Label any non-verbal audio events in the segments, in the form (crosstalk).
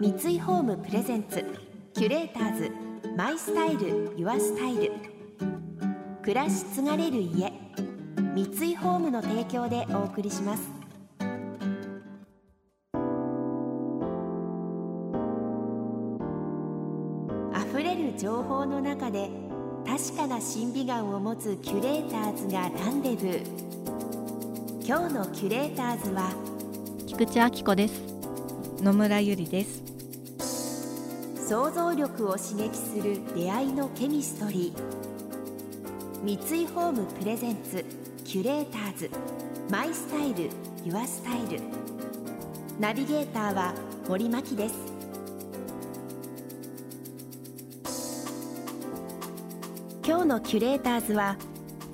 三井ホームプレゼンツキュレーターズマイスタイルユアスタイル。暮らし継がれる家三井ホームの提供でお送りします。溢れる情報の中で確かな審美眼を持つキュレーターズがランデブー。今日のキュレーターズは菊池亜希子です。野村ゆりです。想像力を刺激する出会いのケミストリー。三井ホームプレゼンツキュレーターズ。マイスタイルユアスタイル。ナビゲーターは森牧です。今日のキュレーターズは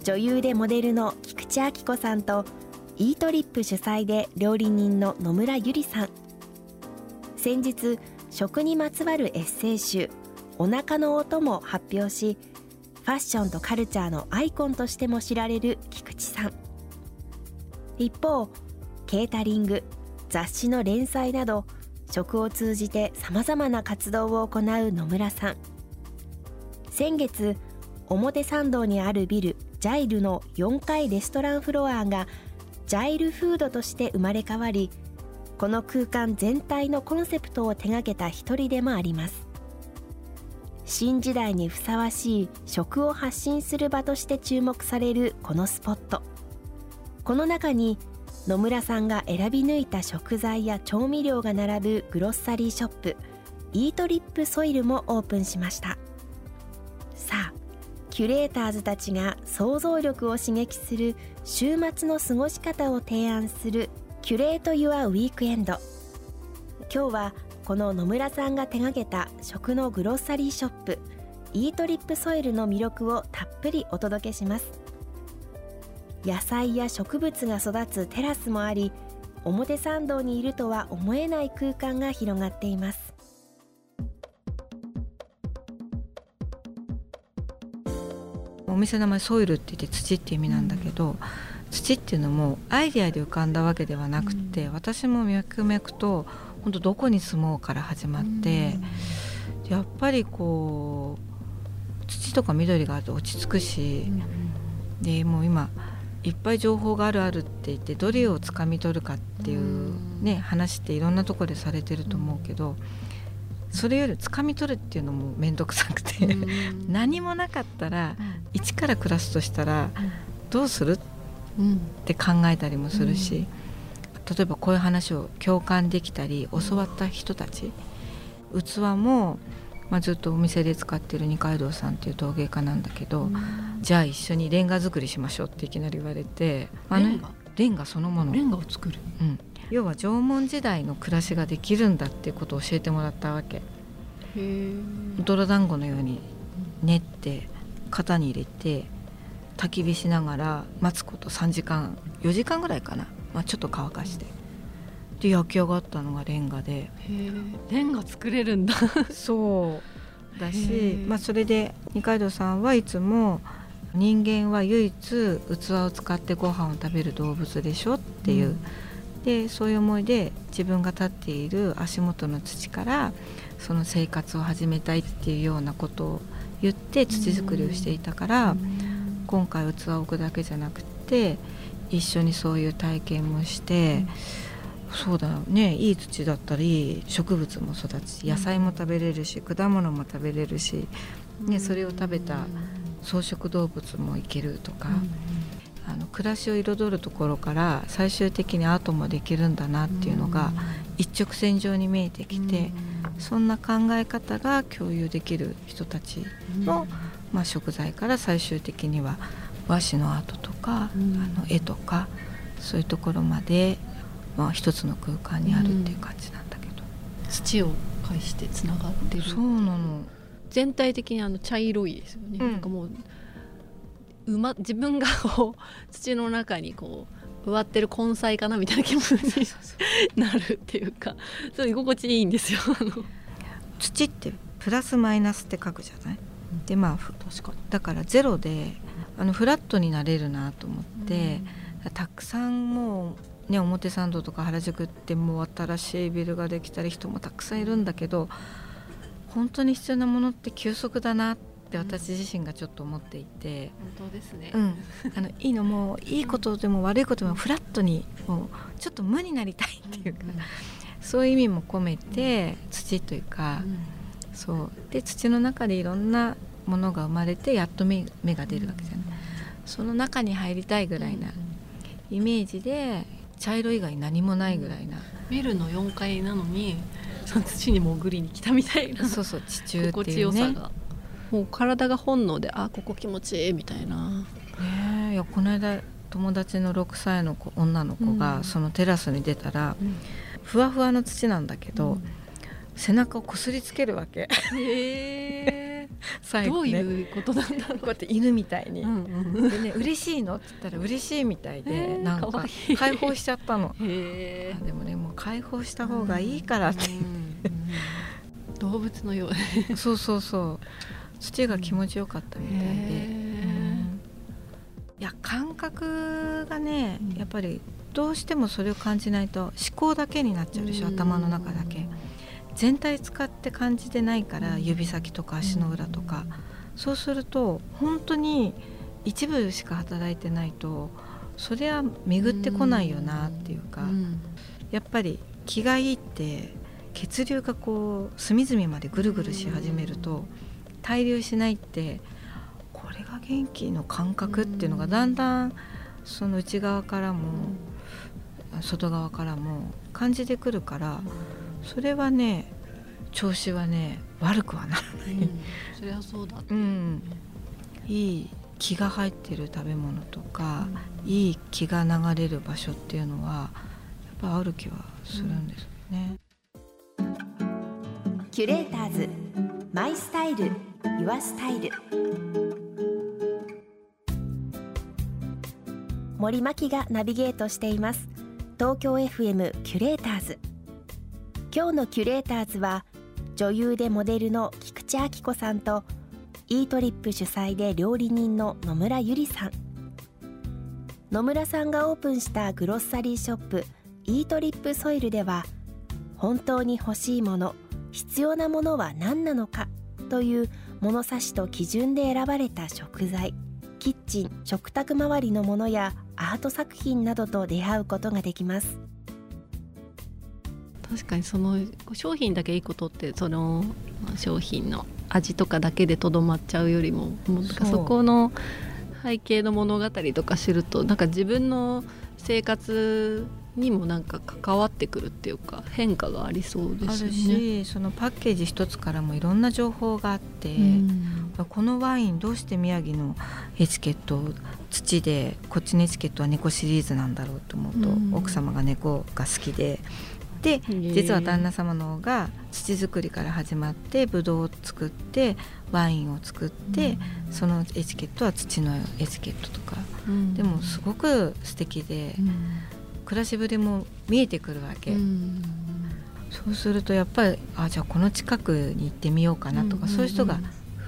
女優でモデルの菊池亜希子さんとイートリップ主催で料理人の野村ゆりさん。先日食にまつわるエッセイ集「お腹の音」も発表しファッションとカルチャーのアイコンとしても知られる菊池さん。一方ケータリング雑誌の連載など食を通じてさまざまな活動を行う野村さん。先月表参道にあるビルジャイルの4階レストランフロアがジャイルフードとして生まれ変わりこの空間全体のコンセプトを手掛けた一人でもあります。新時代にふさわしい食を発信する場として注目されるこのスポット。この中に野村さんが選び抜いた食材や調味料が並ぶグロッサリーショップイートリップソイルもオープンしました。さあキュレーターズたちが想像力を刺激する週末の過ごし方を提案するキュレート・ユア・ウィークエンド。今日はこの野村さんが手掛けた食のグロッサリーショップイートリップソイルの魅力をたっぷりお届けします。野菜や植物が育つテラスもあり表参道にいるとは思えない空間が広がっています。お店の名前ソイルって言って土って意味なんだけど、うん、土っていうのもアイデアで浮かんだわけではなくて、うん、私も脈々と本当どこに住もうから始まって、うん、やっぱりこう土とか緑があると落ち着くし、でもう今いっぱい情報があるあるって言ってどれをつかみ取るかっていうね、話っていろんなとこでされてると思うけど。それより掴み取るっていうのも面倒くさくて (laughs) 何もなかったら一から暮らすとしたらどうするって考えたりもするし例えばこういう話を共感できたり教わった人たち器も、まあ、ずっとお店で使ってる二階堂さんっていう陶芸家なんだけどじゃあ一緒にレンガ作りしましょうっていきなり言われてあのレンガ？そのもの。レンガを作る、うん、要は縄文時代の暮らしができるんだっていうことを教えてもらったわけ。泥団子のように練って型に入れて焚き火しながら待つこと3時間4時間ぐらいかな、まあ、ちょっと乾かして。で焼き上がったのがレンガで。レンガ作れるんだ。そう。だし、まあ、それで二階堂さんはいつも人間は唯一器を使ってご飯を食べる動物でしょっていう、うん。でそういう思いで自分が立っている足元の土からその生活を始めたいっていうようなことを言って土作りをしていたから今回器を置くだけじゃなくて一緒にそういう体験もして、そうだね。いい土だったり植物も育ち野菜も食べれるし果物も食べれるし、ね、それを食べた草食動物もいけるとか。あの暮らしを彩るところから最終的にアートもできるんだなっていうのが一直線上に見えてきて、そんな考え方が共有できる人たちの、まあ、食材から最終的には和紙のアートとか、あの絵とかそういうところまで、まあ、一つの空間にあるっていう感じなんだけど、土を介してつながってる。そうなの。全体的にあの茶色いですよね、うん、なんかもううま自分がこう土の中にこう植わってる根菜かなみたいな気持ちになるっていうかそう居心地いいんですよ。土ってプラスマイナスって書くじゃない、うん、でまあ確かに。だからゼロであのフラットになれるなと思って、うん、たくさんもうね、表参道とか原宿ってもう新しいビルができたり人もたくさんいるんだけど本当に必要なものって急速だなって私自身がちょっと思っていて、本当ですね、うん、あのいいのもいいことでも悪いことでもフラットにもうちょっと無になりたいっていうか、そういう意味も込めて土というか、そう。で土の中でいろんなものが生まれてやっと芽芽が出るわけじゃない、その中に入りたいぐらいなイメージで茶色以外何もないぐらいな、ビルの4階なのにその土に潜りに来たみたいなそうそう地中っていう、ね、心地よさが。もう体が本能であここ気持ちいいみたいな。ねいやこの間友達の6歳の子女の子がそのテラスに出たら、うん、ふわふわの土なんだけど、うん、背中をこすりつけるわけ。ね、どういうことなんだろう。こうやって犬みたいに、うんうん、でね嬉しいのって言ったら嬉しいみたいでなんか解放しちゃったの。でもねもう解放した方がいいからって、うんうん、動物のようそうそうそう。土が気持ちよかったみたいで、うん、いや感覚がねやっぱりどうしてもそれを感じないと思考だけになっちゃうでしょ、頭の中だけ全体使って感じてないから指先とか足の裏とか、そうすると本当に一部しか働いてないとそれは巡ってこないよなっていうか、やっぱり気がいいって血流がこう隅々までぐるぐるし始めると滞留しないってこれが元気の感覚っていうのがだんだんその内側からも外側からも感じてくるからそれはね調子はね悪くはならない、うん、それはそうだ、うん、いい気が入ってる食べ物とか、うん、いい気が流れる場所っていうのはやっぱある気はするんですよね、キュレーターズマイスタイルユアスタイル。森牧がナビゲートしています。東京 FM キュレーターズ今日のキュレーターズは女優でモデルの菊池亜希子さんとイートリップ主催で料理人の野村ゆりさん。野村さんがオープンしたグロッサリーショップイートリップソイルでは本当に欲しいもの必要なものは何なのかという物差しと基準で選ばれた食材キッチン食卓周りのものやアート作品などと出会うことができます。確かにその商品だけいいことってその商品の味とかだけでとどまっちゃうよりももうそこの背景の物語とか知るとなんか自分の生活にもなんか関わってくるっていうか変化がありそうですよね。しそのパッケージ一つからもいろんな情報があって、うん、このワインどうして宮城のエチケット土でこっちのエチケットは猫シリーズなんだろうと思うと、うん、奥様が猫が好きで。で実は旦那様の方が土作りから始まってブドウを作ってワインを作って、うん、そのエチケットは土のエチケットとか、うん、でもすごく素敵で、うん、暮らしぶりも見えてくるわけ、そうするとやっぱりあじゃあこの近くに行ってみようかなとか、そういう人が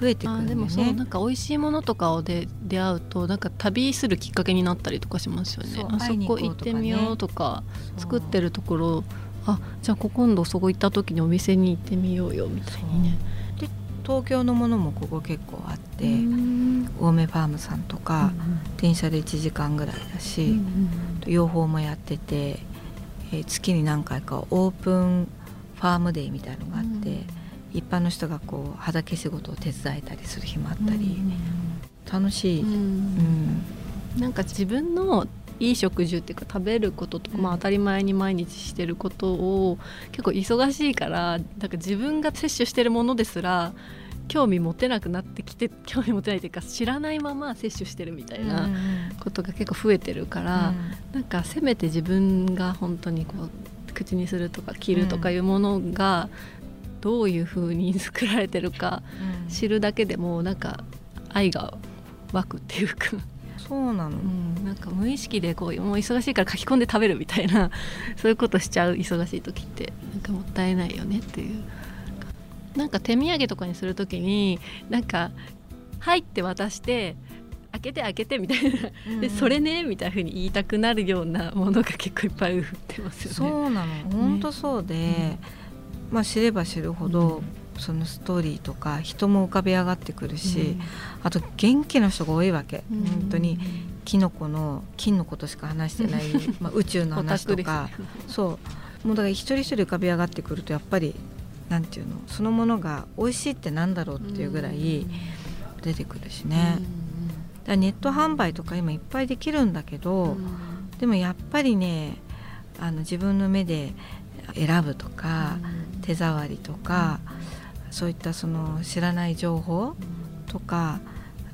増えてくるん、ね、でもそうなんか美味しいものとかをで出会うとなんか旅するきっかけになったりとかしますよね。あそこ行ってみようとか作ってるところあじゃあ今度そこ行った時にお店に行ってみようよみたいにね。で東京のものもここ結構あって青梅ファームさんとか、うんうん、電車で1時間ぐらいだし、うんうん、養蜂もやってて、えー、月に何回かオープンファームデーみたいのがあって、うん、一般の人がこう畑仕事を手伝えたりする日もあったり、楽しい、うん、うん、なんか自分のいい食事っていうか食べることとか、まあ、当たり前に毎日してることを結構忙しいからなんか自分が摂取してるものですら興味持てなくなってきて興味持てないというか知らないまま摂取してるみたいなことが結構増えてるから、うん、なんかせめて自分が本当にこう口にするとか着るとかいうものがどういうふうに作られてるか知るだけでもなんか愛が湧くっていうかそうなの、うん、なんか無意識でこうもう忙しいから書き込んで食べるみたいな (laughs) そういうことしちゃう忙しい時ってなんかもったいないよねっていう。なんか手土産とかにする時になんか「はい」って渡して開けて開けてみたいな。でそれねみたいなふうに言いたくなるようなものが結構いっぱい売ってますよね。そうなの。本当そうで、ね、まあ、知れば知るほど、そのストーリーとか人も浮かび上がってくるし、うん、あと元気な人が多いわけ、うん、本当にキノコの金のことしか話してない、まあ、宇宙の話とか。(laughs) そう。もうだから一人一人浮かび上がってくるとやっぱりなんていうのそのものが美味しいってなんだろうっていうぐらい出てくるしね、だネット販売とか今いっぱいできるんだけど、でもやっぱりねあの自分の目で選ぶとか、手触りとか、そういったその知らない情報とか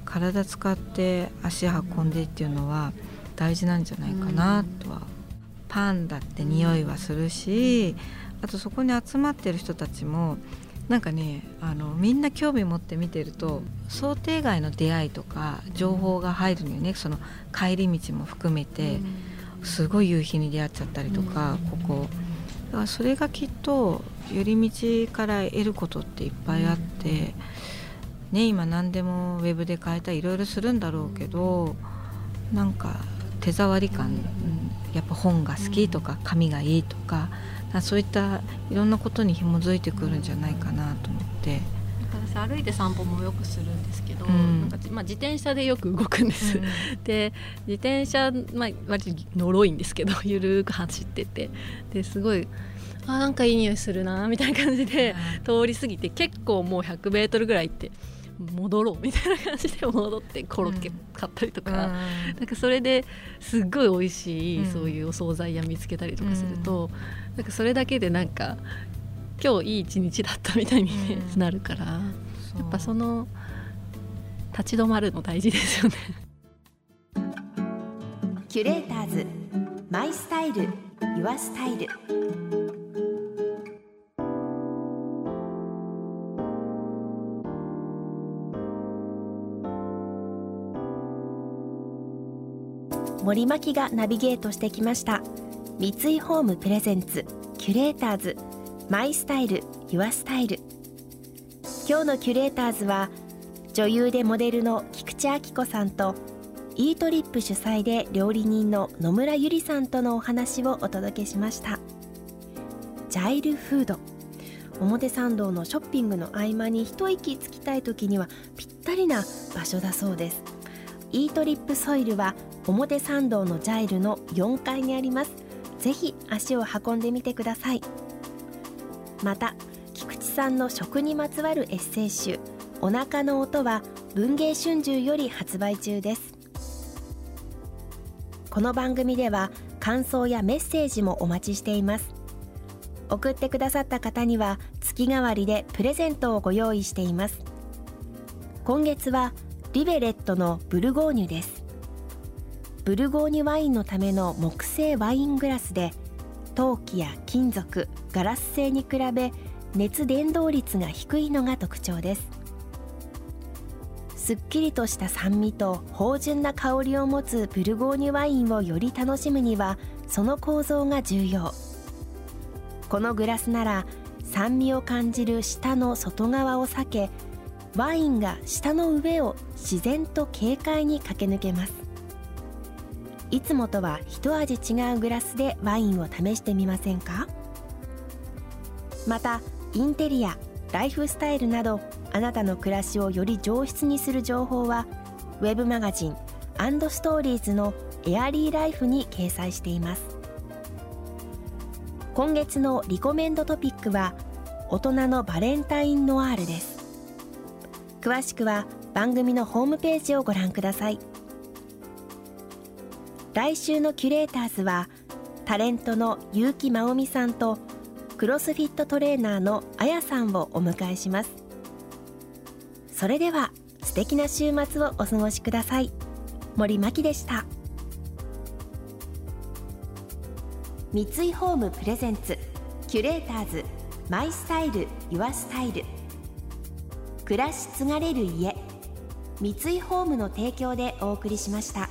体使って足運んでっていうのは大事なんじゃないかなとは、パンだって匂いはするし、あとそこに集まってる人たちもなんかねあのみんな興味持って見てると想定外の出会いとか情報が入るのよね。その帰り道も含めてすごい夕日に出会っちゃったりとか、ここだからそれがきっと寄り道から得ることっていっぱいあって、ね、今何でもウェブで変えたりいろいろするんだろうけどなんか手触り感、やっぱ本が好きとか紙がいいとかそういったいろんなことに紐づいてくるんじゃないかなと思って。私歩いて散歩もよくするんですけど、うん、なんかまあ、自転車でよく動くんです、うん、(laughs) で自転車、まあ、割とのろいんですけど (laughs) ゆるく走ってて。ですごいあなんかいい匂いするなみたいな感じで通り過ぎて結構もう 100m ぐらい行って戻ろうみたいな感じで (laughs) 戻ってコロッケ買ったりとか,、なんかそれですっごい美味しい、そういうお惣菜屋見つけたりとかすると、なんかそれだけでなんか今日いい一日だったみたいに、なるから、やっぱその立ち止まるの大事ですよね。キュレーターズマイスタイルユアスタイル。森牧がナビゲートしてきました。三井ホームプレゼンツキュレーターズマイスタイルユアスタイル。今日のキュレーターズは女優でモデルの菊池亜希子さんとイートリップ主催で料理人の野村ゆりさんとのお話をお届けしました。ジャイルフード。表参道のショッピングの合間に一息つきたい時にはぴったりな場所だそうです。イートリップソイルは表参道のジャイルの4階にあります。ぜひ足を運んでみてください。また菊池さんの食にまつわるエッセイ集お腹の音は文藝春秋より発売中です。この番組では感想やメッセージもお待ちしています。送ってくださった方には月替わりでプレゼントをご用意しています。今月はリベレットのブルゴーニュです。ブルゴーニュワインのための木製ワイングラスで陶器や金属ガラス製に比べ熱伝導率が低いのが特徴です。すっきりとした酸味と芳醇な香りを持つブルゴーニュワインをより楽しむにはその構造が重要。このグラスなら酸味を感じる舌の外側を避けワインが舌の上を自然と軽快に駆け抜けます。いつもとは一味違うグラスでワインを試してみませんか？またインテリアライフスタイルなどあなたの暮らしをより上質にする情報はウェブマガジンストーリーズのエアリーライフに掲載しています。今月のリコメンドトピックは大人のバレンタインノワールです。詳しくは番組のホームページをご覧ください。来週のキュレーターズはタレントの結城真央美さんとクロスフィットトレーナーのあやさんをお迎えします。それでは素敵な週末をお過ごしください。森真希でした。三井ホームプレゼンツキュレーターズマイスタイルユアスタイル。暮らし継がれる家三井ホームの提供でお送りしました。